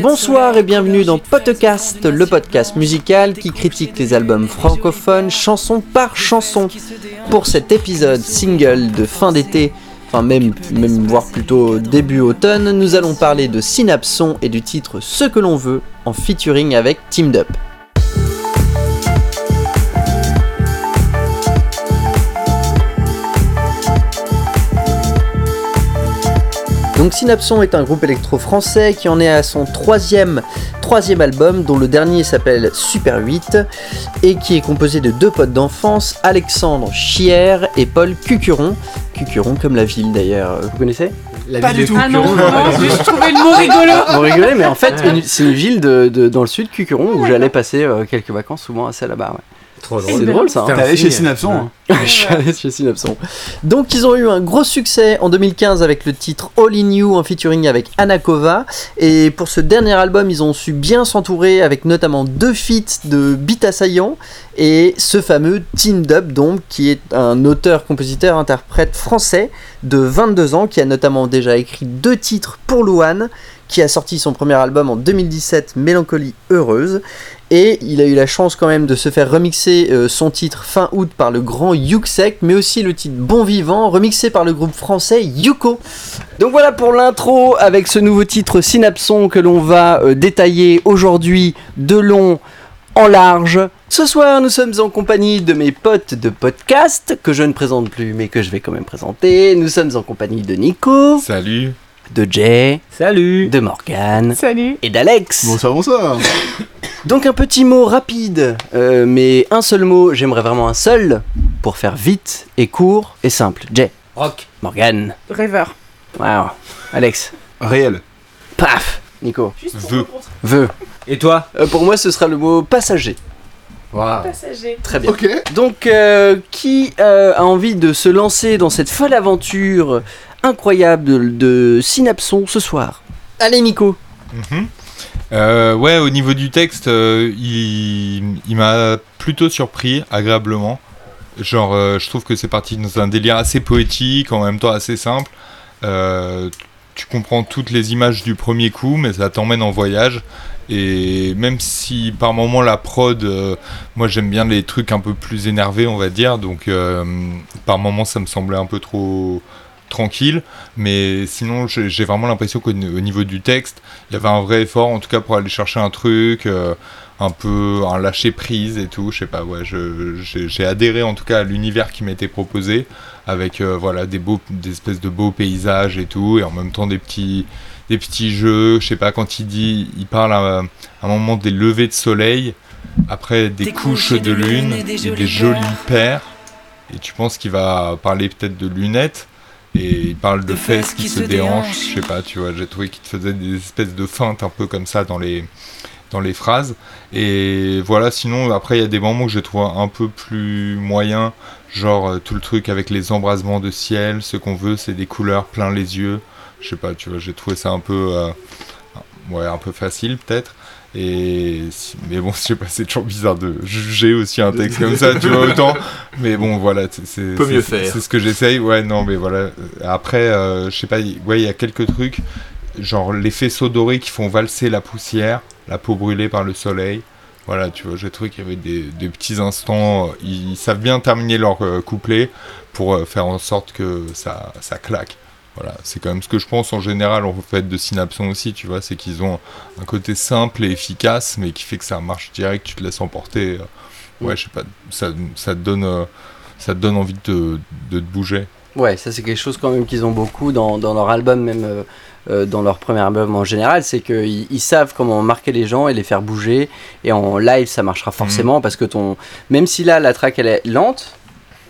Bonsoir et bienvenue dans Podcast, le podcast musical qui critique les albums francophones chanson par chanson. Pour cet épisode single de fin d'été, enfin même, même voire plutôt début automne, nous allons parler de Synapson et du titre Ce que l'on veut en featuring avec Teamed Up. Donc Synapson est un groupe électro-français qui en est à son troisième, troisième album dont le dernier s'appelle Super 8 et qui est composé de deux potes d'enfance, Alexandre Chier et Paul Cucuron. Cucuron comme la ville d'ailleurs, vous connaissez? La Pas ville du de tout. Ah non, Cucuron. non, j'ai trouvé le mot rigolo. Vous rigolez, mais en fait c'est une ville de, de- dans le sud, Cucuron, où j'allais passer euh, quelques vacances souvent assez là-bas. ouais. Trop C'est drôle. ça. hein. T'es allé chez Synapson hein. Je suis allé chez Synapson. Donc ils ont eu un gros succès en 2015 avec le titre All In You en featuring avec Anakova et pour ce dernier album ils ont su bien s'entourer avec notamment deux feats de Beat Assaillant et ce fameux Team Dub donc qui est un auteur, compositeur, interprète français de 22 ans qui a notamment déjà écrit deux titres pour Louane qui a sorti son premier album en 2017 Mélancolie heureuse et il a eu la chance quand même de se faire remixer euh, son titre fin août par le grand Yuxek, mais aussi le titre Bon Vivant, remixé par le groupe français Yuko. Donc voilà pour l'intro avec ce nouveau titre Synapson que l'on va euh, détailler aujourd'hui de long en large. Ce soir, nous sommes en compagnie de mes potes de podcast, que je ne présente plus, mais que je vais quand même présenter. Nous sommes en compagnie de Nico, Salut de Jay, Salut. de Morgane Salut. et d'Alex. Bonsoir bonsoir Donc un petit mot rapide, euh, mais un seul mot, j'aimerais vraiment un seul, pour faire vite et court et simple. Jay, Rock. Morgan, Rêveur. wow, Alex, Réel paf, Nico, Veux veut. Et toi? Euh, pour moi ce sera le mot passager. Waouh. Passager. Très bien. Ok Donc euh, qui euh, a envie de se lancer dans cette folle aventure incroyable de, de Synapson ce soir? Allez Nico Mhm. Euh, ouais, au niveau du texte, euh, il, m'a plutôt surpris, agréablement. Genre, euh, je trouve que c'est parti dans un délire assez poétique, en même temps assez simple. Euh, tu comprends toutes les images du premier coup, mais ça t'emmène en voyage. Et même si par moment la prod, moi j'aime bien les trucs un peu plus énervés, on va dire, donc par moment ça me semblait un peu trop tranquille, mais sinon j'ai vraiment l'impression qu'au au niveau du texte, il y avait un vrai effort, en tout cas pour aller chercher un truc, euh, un peu un lâcher prise et tout, je sais pas, ouais, je- j'ai adhéré en tout cas à l'univers qui m'était proposé, avec euh, voilà des beaux, des espèces de beaux paysages et tout, et en même temps des petits, des petits jeux, je sais pas, quand il dit, il parle à, à un moment des levées de soleil, après des, couches de lune, et des, jolis paires, et tu penses qu'il va parler peut-être de lunettes, et il parle de fesses qui se déhanchent, je sais pas, tu vois, j'ai trouvé qu'il te faisait des espèces de feintes un peu comme ça dans les, dans les phrases. Et voilà, sinon, après, il y a des moments que j'ai trouvé un peu plus moyens, genre euh, tout le truc avec les embrasements de ciel, ce qu'on veut, c'est des couleurs plein les yeux. Je sais pas, tu vois, j'ai trouvé ça un peu, euh, ouais, un peu facile peut-être. Et mais bon, je sais pas, c'est toujours bizarre de juger aussi un texte comme ça, tu vois autant. Mais bon, voilà, c'est c'est Peut mieux c'est- faire. C'est ce que j'essaye. Ouais, non, mais voilà. Après, euh, je sais pas, ouais, il y a quelques trucs, genre les faisceaux dorés qui font valser la poussière, la peau brûlée par le soleil. Voilà, tu vois, j'ai trouvé qu'il y avait des, des petits instants. euh, Ils, savent bien terminer leur euh, couplet pour euh, faire en sorte que ça, ça claque. Voilà, c'est quand même ce que je pense en général en fait de Synapson aussi, tu vois, c'est qu'ils ont un côté simple et efficace, mais qui fait que ça marche direct, tu te laisses emporter. euh, Ouais, je sais pas, ça, ça te donne, euh, ça te donne envie de, te- de te bouger. Ouais, ça c'est quelque chose quand même qu'ils ont beaucoup dans, dans leur album, même euh, dans leur premier album en général, c'est qu'ils ils savent comment marquer les gens et les faire bouger. Et en live, ça marchera forcément parce que ton, même si là la track elle est lente,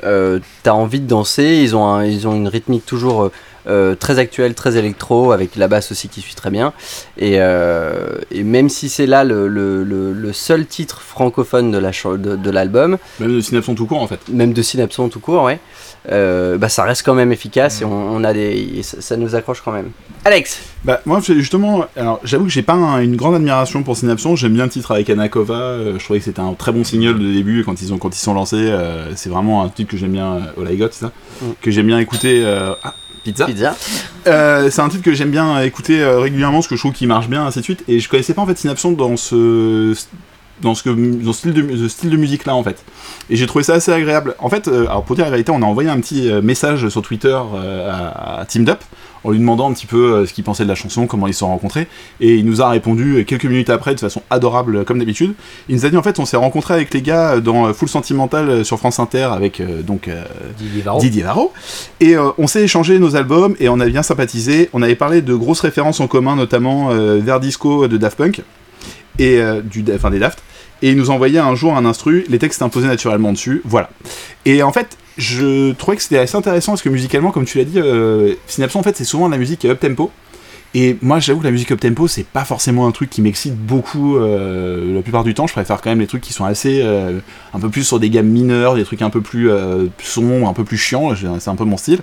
euh, t'as envie de danser. Ils ont, un- ils ont une rythmique toujours euh, euh, très actuelle, très électro, avec la basse aussi qui suit très bien. Et, euh, et même si c'est là le, le- le- le seul titre francophone de la ch- de, de l'album, Même de Synapson tout court en fait. même de Synapson tout court, ouais, euh, bah, ça reste quand même efficace et on, on a des, et ça, ça nous accroche quand même. Alex, Bah moi justement, alors j'avoue que j'ai pas un- une grande admiration pour Synapson, j'aime bien le titre avec Anakova, euh, je trouvais que c'était un très bon signal de début quand ils ont quand ils sont lancés, euh, c'est vraiment un titre que j'aime bien, All I Got, ça, Mm. que j'aime bien écouter. euh, ah, Pizza. Pizza. Euh, c'est un titre que j'aime bien écouter euh, régulièrement parce que je trouve qu'il marche bien, ainsi de suite. Et je connaissais pas en fait Synapson dans ce dans ce, que, dans ce style, de, ce style de musique là en fait. Et j'ai trouvé ça assez agréable. En fait, euh, alors pour dire la vérité, on a envoyé un petit euh, message sur Twitter euh, à, à Teamed Up en lui demandant un petit peu ce qu'il pensait de la chanson, comment ils se sont rencontrés. Et il nous a répondu quelques minutes après de façon adorable comme d'habitude. Il nous a dit en fait on s'est rencontré avec les gars dans Full Sentimental sur France Inter avec euh, donc euh, Didier Varro. Didier Varro. Et euh, on s'est échangé nos albums et on a bien sympathisé. On avait parlé de grosses références en commun, notamment vers Disco de Daft Punk et euh, du, enfin des Daft. Et il nous envoyait un jour un instru, les textes imposés naturellement dessus, voilà. Et en fait, je trouvais que c'était assez intéressant parce que musicalement, comme tu l'as dit, euh, Synapson en fait c'est souvent de la musique up tempo. Et moi, j'avoue que la musique up tempo, c'est pas forcément un truc qui m'excite beaucoup euh, la plupart du temps. Je préfère quand même les trucs qui sont assez euh, un peu plus sur des gammes mineures, des trucs un peu plus euh, sombres, un peu plus chiants. C'est un peu mon style.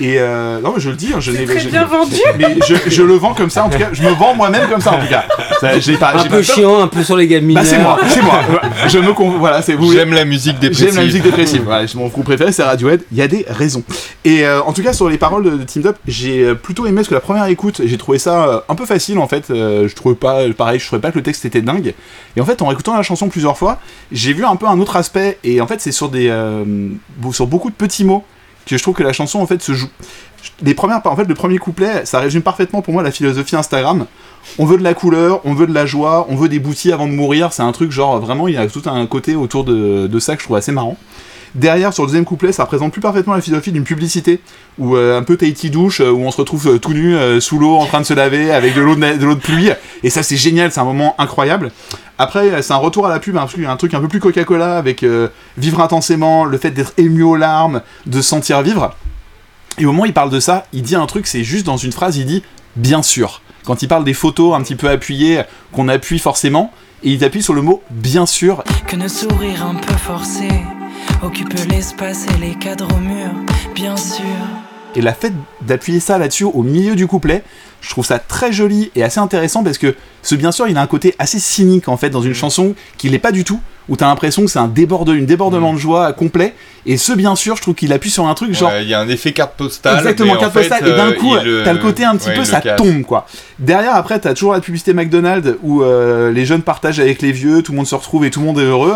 Et euh, non, mais je le dis, hein, je n'ai Très je- bien vendu. mais je, je le vends comme ça en tout cas. Je me vends moi-même comme ça en tout cas. Ça, J'ai pas, Un peu pas chiant, un peu sur les gammes Bah mineures. c'est moi, c'est moi. Je me con... voilà, c'est vous. J'aime la musique dépressive. J'aime la musique dépressive. Voilà, mon groupe préféré, c'est Radiohead. Il y a des raisons. Et euh, en tout cas, sur les paroles de, de Team Up, j'ai plutôt aimé parce que la première écoute, j'ai trouvé ça euh, un peu facile en fait. Euh, je trouvais pas, pareil, je trouvais pas que le texte était dingue. Et en fait, en écoutant la chanson plusieurs fois, j'ai vu un peu un autre aspect. Et en fait, c'est sur des, euh, sur beaucoup de petits mots que je trouve que la chanson en fait se joue. Les premières, en fait, le premier couplet, ça résume parfaitement pour moi la philosophie Instagram. On veut de la couleur, on veut de la joie, on veut des boutis avant de mourir. C'est un truc genre vraiment, il y a tout un côté autour de ça que je trouve assez marrant. Derrière, sur le deuxième couplet, ça représente plus parfaitement la philosophie d'une publicité, où euh, un peu Tahiti douche, euh, où on se retrouve euh, tout nu euh, sous l'eau en train de se laver avec de l'eau de, pluie. Et ça, c'est génial, c'est un moment incroyable. Après, c'est un retour à la pub, un truc, un truc un peu plus Coca-Cola avec vivre intensément, le fait d'être ému aux larmes, de se sentir vivre. Et au moment où il parle de ça, il dit un truc, c'est juste dans une phrase, il dit bien sûr. Quand il parle des photos un petit peu appuyées, qu'on appuie forcément, et il appuie sur le mot bien sûr, Que nos sourires un peu forcés occupent l'espace et les cadres au mur, bien sûr. Et la fait d'appuyer ça là-dessus au milieu du couplet, je trouve ça très joli et assez intéressant parce que ce bien sûr il a un côté assez cynique en fait dans une chanson qui l'est pas du tout, où t'as l'impression que c'est un déborde, une débordement de joie complet. Et ce bien sûr, je trouve qu'il appuie sur un truc genre Ouais, Il y a un effet carte postale. Exactement, carte postale, et d'un euh, coup, il t'as le côté un petit ouais, peu, ça le casse. tombe quoi. Derrière, après, t'as toujours la publicité McDonald's où euh, les jeunes partagent avec les vieux, tout le monde se retrouve et tout le monde est heureux.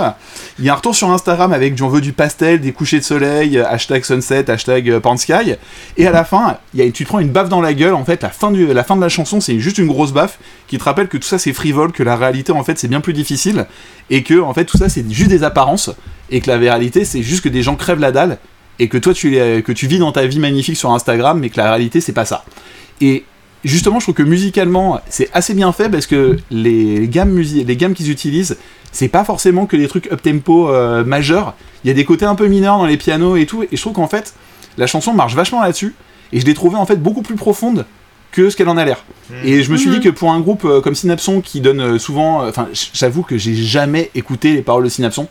Il y a un retour sur Instagram avec j'en veux du pastel, des couchers de soleil, hashtag sunset, hashtag euh, pan sky. Et à la fin, il y a, tu te prends une baffe dans la gueule. En fait, la fin, du, la fin de la chanson, c'est juste une grosse baffe qui te rappelle que tout ça c'est frivole, que la réalité en fait c'est bien plus difficile et que en fait tout ça c'est juste des apparences et que la réalité c'est juste que des gens crèvent la dalle et que toi tu, es- que tu vis dans ta vie magnifique sur Instagram mais que la réalité c'est pas ça. Et justement je trouve que musicalement c'est assez bien fait parce que les gammes, les gammes qu'ils utilisent c'est pas forcément que des trucs up tempo euh, majeurs, il y a des côtés un peu mineurs dans les pianos et tout et je trouve qu'en fait la chanson marche vachement là-dessus et je l'ai trouvée en fait beaucoup plus profonde que ce qu'elle en a l'air. Et je me suis dit que pour un groupe euh, comme Synapson qui donne euh, souvent, euh, enfin j'avoue que j'ai jamais écouté les paroles de Synapson,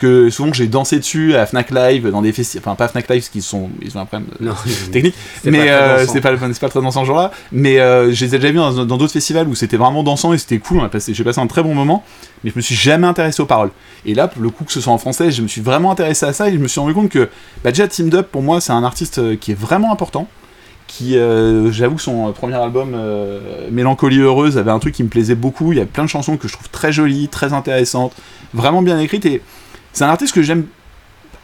que souvent j'ai dansé dessus à Fnac Live dans des festivals, enfin pas Fnac Live parce qu'ils sont ils ont un problème Non, technique, mais euh, c'est pas c'est pas très dansant ce jour-là, mais euh, je les ai déjà vus dans d'autres festivals où c'était vraiment dansant et c'était cool, on a passé j'ai passé un très bon moment, mais je me suis jamais intéressé aux paroles. Et là pour le coup que ce soit en français, je me suis vraiment intéressé à ça et je me suis rendu compte que bah, déjà Team Up pour moi c'est un artiste qui est vraiment important qui, euh, j'avoue son premier album, euh, Mélancolie Heureuse, avait un truc qui me plaisait beaucoup. Il y a plein de chansons que je trouve très jolies, très intéressantes, vraiment bien écrites. Et c'est un artiste que j'aime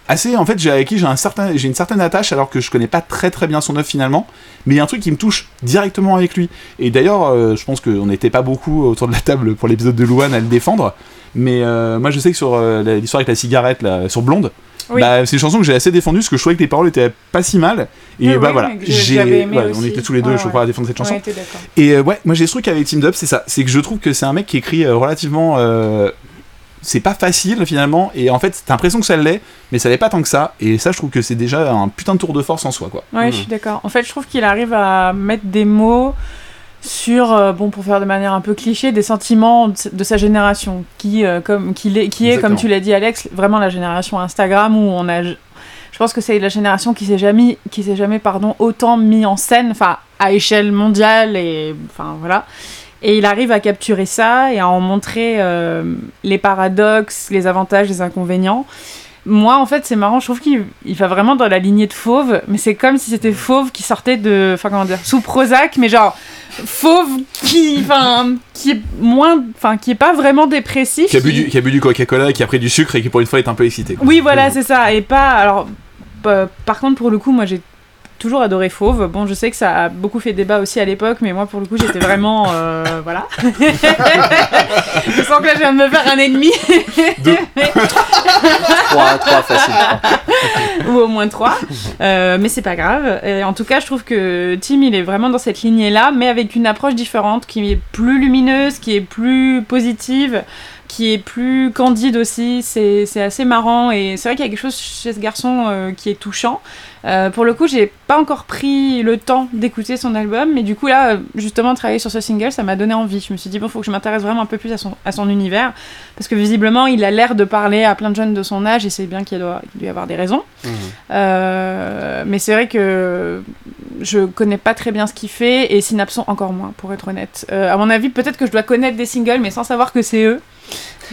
assez. En fait, j'ai avec qui j'ai un une certaine attache, alors que je connais pas très très bien son œuvre finalement. Mais il y a un truc qui me touche directement avec lui. Et d'ailleurs, euh, je pense qu'on n'était pas beaucoup autour de la table pour l'épisode de Louane à le défendre. Mais euh, moi, je sais que sur l'histoire avec la cigarette, sur Blonde, Oui. bah, c'est une chanson que j'ai assez défendue parce que je trouvais que les paroles étaient pas si mal. Et Oui, bah oui, voilà, ouais, on était tous les deux, Ouais, je ouais. crois, à défendre cette chanson. Ouais. Et euh, ouais, moi j'ai ce truc avec Team Up, c'est ça. C'est que je trouve que c'est un mec qui écrit euh, relativement. euh, c'est pas facile finalement, et en fait t'as l'impression que ça l'est, mais ça l'est pas tant que ça. Et ça, je trouve que c'est déjà un putain de tour de force en soi, quoi. Ouais, Mm. je suis d'accord. En fait, je trouve qu'il arrive à mettre des mots sur, euh, bon, pour faire de manière un peu cliché, des sentiments de, sa génération, qui, euh, comme, qui, qui est, Exactement. comme tu l'as dit, Alex, vraiment la génération Instagram où on a. Je pense que c'est la génération qui s'est jamais, qui s'est jamais, pardon, autant mis en scène, enfin, à échelle mondiale et, enfin, voilà. Et il arrive à capturer ça et à en montrer euh, les paradoxes, les avantages, les inconvénients. Moi, en fait, c'est marrant, je trouve qu'il il va vraiment dans la lignée de Fauve, mais c'est comme si c'était Fauve qui sortait de. Enfin, comment dire Sous Prozac, mais genre. Fauve qui. Enfin. Qui est moins. Enfin, qui est pas vraiment dépressif. Qui a bu du, qui a bu du Coca-Cola, qui a pris du sucre et qui pour une fois est un peu excité. quoi. Oui, voilà, c'est ça. Et pas. Alors. pa- Par contre, pour le coup, moi, j'ai toujours adoré Fauve. Bon, je sais que ça a beaucoup fait débat aussi à l'époque, mais moi, pour le coup, j'étais vraiment. euh, voilà. je sens que là, je viens de me faire un ennemi. 3, 3 facile. ou au moins trois. Euh, mais c'est pas grave. Et en tout cas, je trouve que Tim, il est vraiment dans cette lignée-là, mais avec une approche différente, qui est plus lumineuse, qui est plus positive, qui est plus candide aussi. C'est assez marrant. Et c'est vrai qu'il y a quelque chose chez ce garçon euh, qui est touchant. Euh, pour le coup, j'ai pas encore pris le temps d'écouter son album, mais du coup, là, justement, travailler sur ce single, ça m'a donné envie. Je me suis dit, bon, faut que je m'intéresse vraiment un peu plus à son, à son univers, parce que visiblement, il a l'air de parler à plein de jeunes de son âge, et c'est bien qu'il doit, il doit y avoir des raisons. Euh, mais c'est vrai que je connais pas très bien ce qu'il fait et Synapson encore moins, pour être honnête. Euh, à mon avis, peut-être que je dois connaître des singles, mais sans savoir que c'est eux.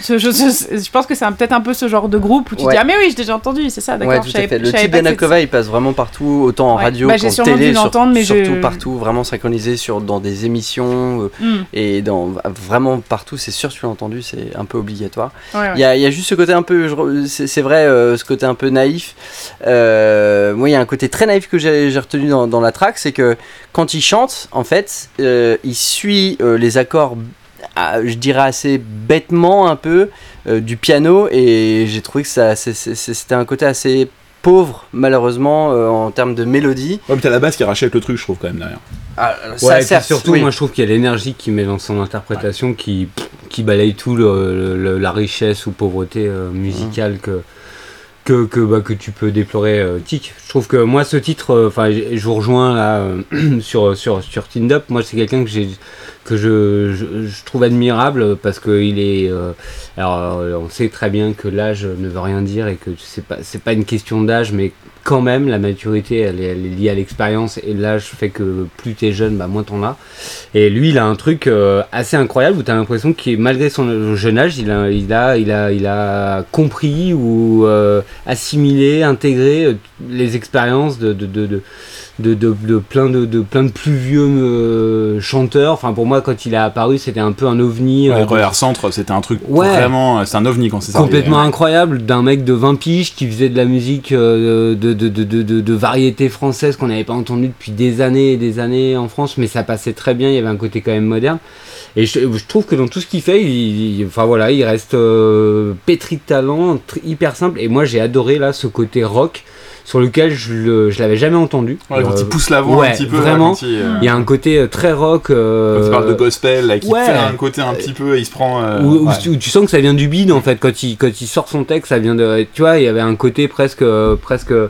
Je, je- je- je pense que c'est peut-être un peu ce genre de groupe où tu Ouais. dis ah mais oui j'ai déjà entendu c'est ça d'accord Ouais, tout à fait. Le c'était d'Anakova, il passe vraiment partout, autant en Ouais. radio Bah, qu'en télé, sur- mais surtout partout, vraiment synchronisé sur, dans des émissions euh, Hmm, et dans vraiment partout. C'est sûr, tu l'as entendu, c'est un peu obligatoire. Il y, a, il y a juste ce côté un peu, c'est vrai, euh, ce côté un peu naïf. Euh, moi, il y a un côté très naïf que j'ai retenu dans, dans la track, c'est que quand il chante, en fait, euh, il suit les accords, je dirais assez bêtement un peu, euh, du piano, et j'ai trouvé que ça, c'était un côté assez pauvre, malheureusement, euh, en termes de mélodie. Ouais, mais t'as la basse qui rachète le truc, je trouve, quand même, derrière. Ah, Ouais, et puis certes, surtout, oui. moi je trouve qu'il y a l'énergie qu'il met dans son interprétation qui, qui balaye tout le, le- la richesse ou pauvreté euh, musicale que, que, que, bah, que tu peux déplorer, euh, Tic. Je trouve que moi ce titre, euh, enfin je vous rejoins là euh, sur, sur, sur Tind Up, moi c'est quelqu'un que que je, je, trouve admirable parce qu'il est. euh, alors on sait très bien que l'âge ne veut rien dire et que c'est pas, c'est pas une question d'âge, mais quand même la maturité elle est, elle est liée à l'expérience et l'âge fait que plus t'es jeune, bah, moins t'en as. Et lui, il a un truc euh, assez incroyable où tu as l'impression qu'il, malgré son jeune âge, il a, il a, il a, il a compris ou euh, assimilé, intégré euh, les expériences de, de, de, de, de, de- de plein de, de plein de plus vieux euh, chanteurs. Enfin, pour moi, quand il a apparu, c'était un peu un ovni. Ouais, euh, Centre, c'était un truc Ouais. vraiment. C'est un ovni quand c'est ça. complètement incroyable d'un mec de 20 piges qui faisait de la musique euh, de, de, de, variété française qu'on n'avait pas entendu depuis des années et des années en France, mais ça passait très bien, il y avait un côté quand même moderne. Et je, je trouve que dans tout ce qu'il fait, il, il- enfin voilà, il reste euh, pétri de talent, hyper simple. Et moi j'ai adoré là ce côté rock sur lequel je, le- je l'avais jamais entendu. Ouais, quand Euh, il pousse la voix ouais, un petit peu. vraiment. il, euh, il y a un côté euh, très rock. euh, quand il parle de gospel, là, qui ouais. fait un côté un petit peu, il se prend. euh, où, tu, sens que ça vient du bide en fait quand il quand il sort son texte ça vient de tu vois il y avait un côté presque euh, presque euh,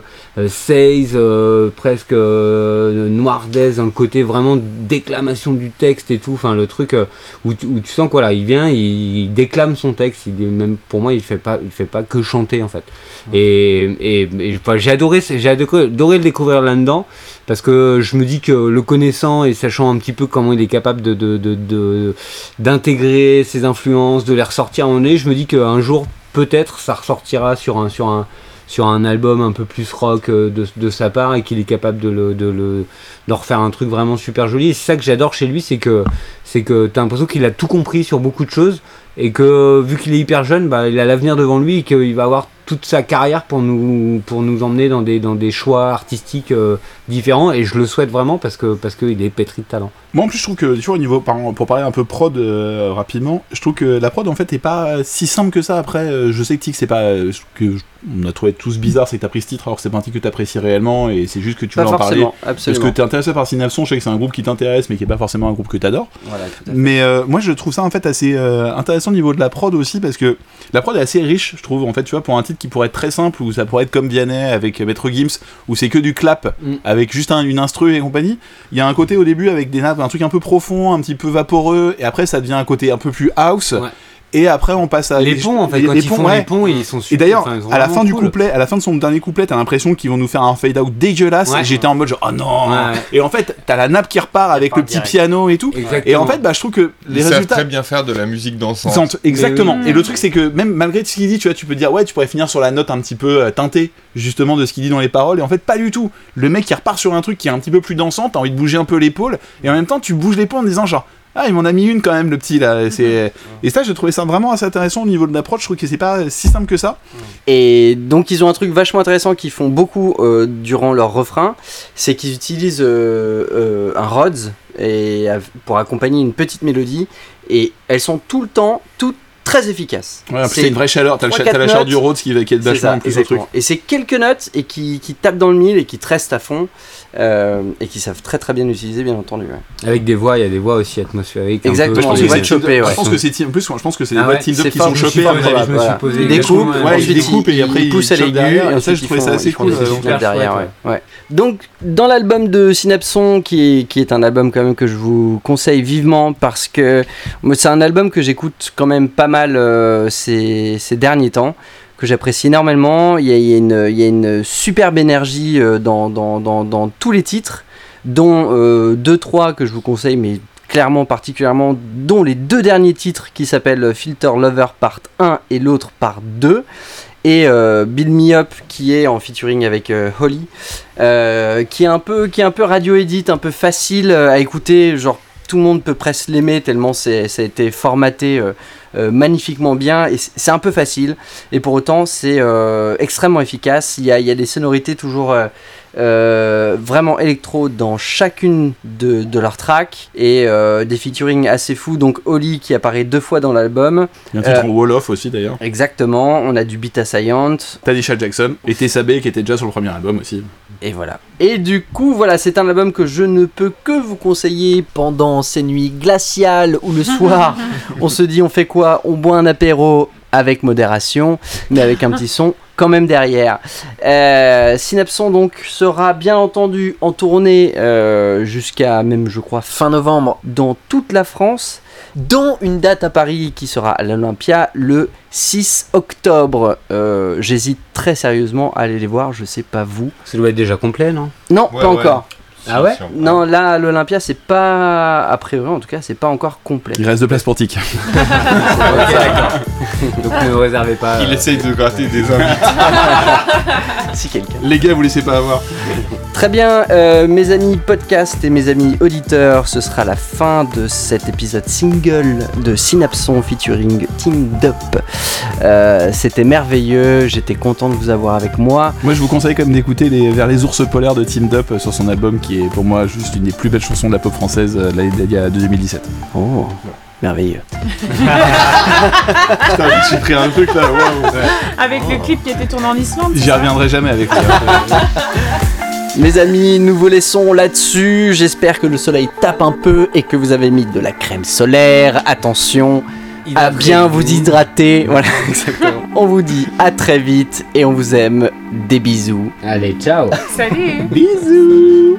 says euh, presque euh, noirdez un côté vraiment déclamation du texte et tout enfin le truc euh, où, tu- où tu sens que voilà il vient il, il déclame son texte il même pour moi il fait pas il fait pas que chanter en fait et, et, et, j'ai adoré j'ai adoré, le découvrir là dedans parce que je me dis que le connaissant et sachant un petit peu comment il est capable de, d'intégrer ses influences, de les ressortir en nez, je me dis qu'un jour peut-être ça ressortira sur un sur un sur un album un peu plus rock euh, de, sa part et qu'il est capable de le, de le refaire un truc vraiment super joli. Et c'est ça que j'adore chez lui, c'est que c'est que t'as l'impression qu'il a tout compris sur beaucoup de choses et que vu qu'il est hyper jeune, bah, il a l'avenir devant lui et qu'il va avoir toute sa carrière pour nous pour nous emmener dans des dans des choix artistiques euh, différents et je le souhaite vraiment parce que parce qu'il est pétri de talent. Moi en plus je trouve que tu vois au niveau pour parler un peu prod euh, rapidement, je trouve que la prod en fait est pas si simple que ça après euh, je sais que Tic c'est pas euh, ce que je- on a trouvé tous bizarre c'est que t'as pris ce titre alors que c'est pas un titre que t'apprécies réellement et c'est juste que tu Pas voulais en parler forcément, parce absolument. que t'es intéressé par Synapson, je sais que c'est un groupe qui t'intéresse mais qui est pas forcément un groupe que t'adores. Voilà. Mais euh, moi je trouve ça en fait assez euh, intéressant au niveau de la prod aussi parce que la prod est assez riche je trouve en fait tu vois pour un titre qui pourrait être très simple ou ça pourrait être comme Vianney avec Maître Gims où c'est que du clap Mm. avec juste un- une instru et compagnie il y a un côté au début avec des nappes un truc un peu profond un petit peu vaporeux et après ça devient un côté un peu plus house. Et après on passe à Les ponts, en fait, les- quand les ils ponts, font ouais. les ponts, ils sont Et super. d'ailleurs, enfin, ils sont à la fin du cool. couplet, à la fin de son dernier couplet, t'as l'impression qu'ils vont nous faire un fade out dégueulasse. Ouais. Et J'étais en mode genre, oh non. Ouais. Et en fait, t'as la nappe qui repart avec le petit direct. piano et tout. Exactement. Et en fait, bah, je trouve que Ils les savent résultats. très bien faire de la musique dansante. Exactement. oui. Et le truc, c'est que même malgré ce qu'il dit, tu vois, tu peux dire, ouais, tu pourrais finir sur la note un petit peu euh, teintée, justement, de ce qu'il dit dans les paroles. Et en fait, pas du tout. Le mec qui repart sur un truc qui est un petit peu plus dansant, t'as envie de bouger un peu l'épaule. Et en même temps, tu bouges l'épaule en disant, genre, ah, il m'en a mis une quand même, le petit là. Et C'est... Et ça, j'ai trouvé ça vraiment assez intéressant au niveau de l'approche. Je trouve que c'est pas si simple que ça. Et donc ils ont un truc vachement intéressant qu'ils font beaucoup euh, durant leur refrain, c'est qu'ils utilisent euh, euh, un Rhodes et, pour accompagner une petite mélodie et elles sont tout le temps toutes très. Ouais, plus, c'est une vraie chaleur. T'as, la chaleur du notes. Rhodes qui, qui est vachement ça, en plus au truc. Et c'est quelques notes et qui, qui tapent dans le mille et qui te restent à fond euh, et qui savent très très bien utiliser bien entendu. ouais. Avec des voix, il y a des voix aussi atmosphériques. un Exactement, peu, Je pense des que c'est de Team choper, Up. ouais. Je pense que c'est Team- en plus, je pense que c'est des Ah voix Team Up qui fort, sont chopées. je me suis voilà. posé Ils découpent, ils et après, ils poussent à l'aigu ça, je trouvais font- ça assez cool, des donc, derrière, ouais. Dans l'album de Synapson qui est, qui est un album quand même que je vous conseille vivement parce que c'est un album que j'écoute quand même pas mal euh, ces, derniers temps que j'apprécie énormément. Il y a, une, superbe énergie euh, dans, tous les titres, dont 2-3 que je vous conseille, mais clairement particulièrement, dont les deux derniers titres qui s'appellent Filter Lover Part 1 et l'autre Part 2. Et euh, Build Me Up qui est en featuring avec euh, Holly, euh, qui est un peu qui est un peu radio edit, un peu facile euh, à écouter, genre tout le monde peut presque l'aimer tellement ça a été formaté euh, euh, magnifiquement bien et c'est un peu facile et pour autant c'est euh, extrêmement efficace. Il y a des sonorités toujours euh, euh, vraiment électro dans chacune de, de leurs tracks et euh, des featuring assez fous. Donc Holly qui apparaît deux fois dans l'album. Il y a un titre Euh, en Wall-Off aussi d'ailleurs. Exactement, on a du beat assaillant Tanisha Jackson et Tessa Bay qui était déjà sur le premier album aussi. Et voilà. Et du coup, voilà, c'est un album que je ne peux que vous conseiller pendant ces nuits glaciales où le soir, on se dit on fait quoi? On boit un apéro avec modération, mais avec un petit son quand même derrière. Euh, Synapson donc sera bien entendu en tournée euh, jusqu'à même je crois fin novembre dans toute la France, dont une date à Paris qui sera à l'Olympia le 6 octobre. Euh, J'hésite très sérieusement à aller les voir, je sais pas vous. Ça doit être déjà complet, non? Non, Ouais, pas ouais. encore. Ah ouais. Non, là, l'Olympia, c'est pas. A priori, en tout cas, c'est pas encore complet. Il reste de place pour Tic. Donc ne réservez pas. Il euh, essaye de gratter des invités. Si quelqu'un. Les gars, vous laissez pas avoir. Très bien, euh, mes amis podcast et mes amis auditeurs, ce sera la fin de cet épisode single de Synapson featuring Team Dup. Euh, C'était merveilleux, j'étais content de vous avoir avec moi. Moi, je vous conseille quand même d'écouter les, Vers les ours polaires de Team Up sur son album qui est pour moi juste une des plus belles chansons de la pop française euh, l'année d'il y a 2017. Oh, merveilleux. Putain, j'ai pris un truc là. Avec le clip qui était tourné en Islande. J'y reviendrai jamais avec lui. Mes amis, nous vous laissons là-dessus. J'espère que le soleil tape un peu et que vous avez mis de la crème solaire. Attention à bien vous hydrater. Voilà, exactement. On vous dit à très vite et on vous aime. Des bisous. Allez, ciao Salut Bisous.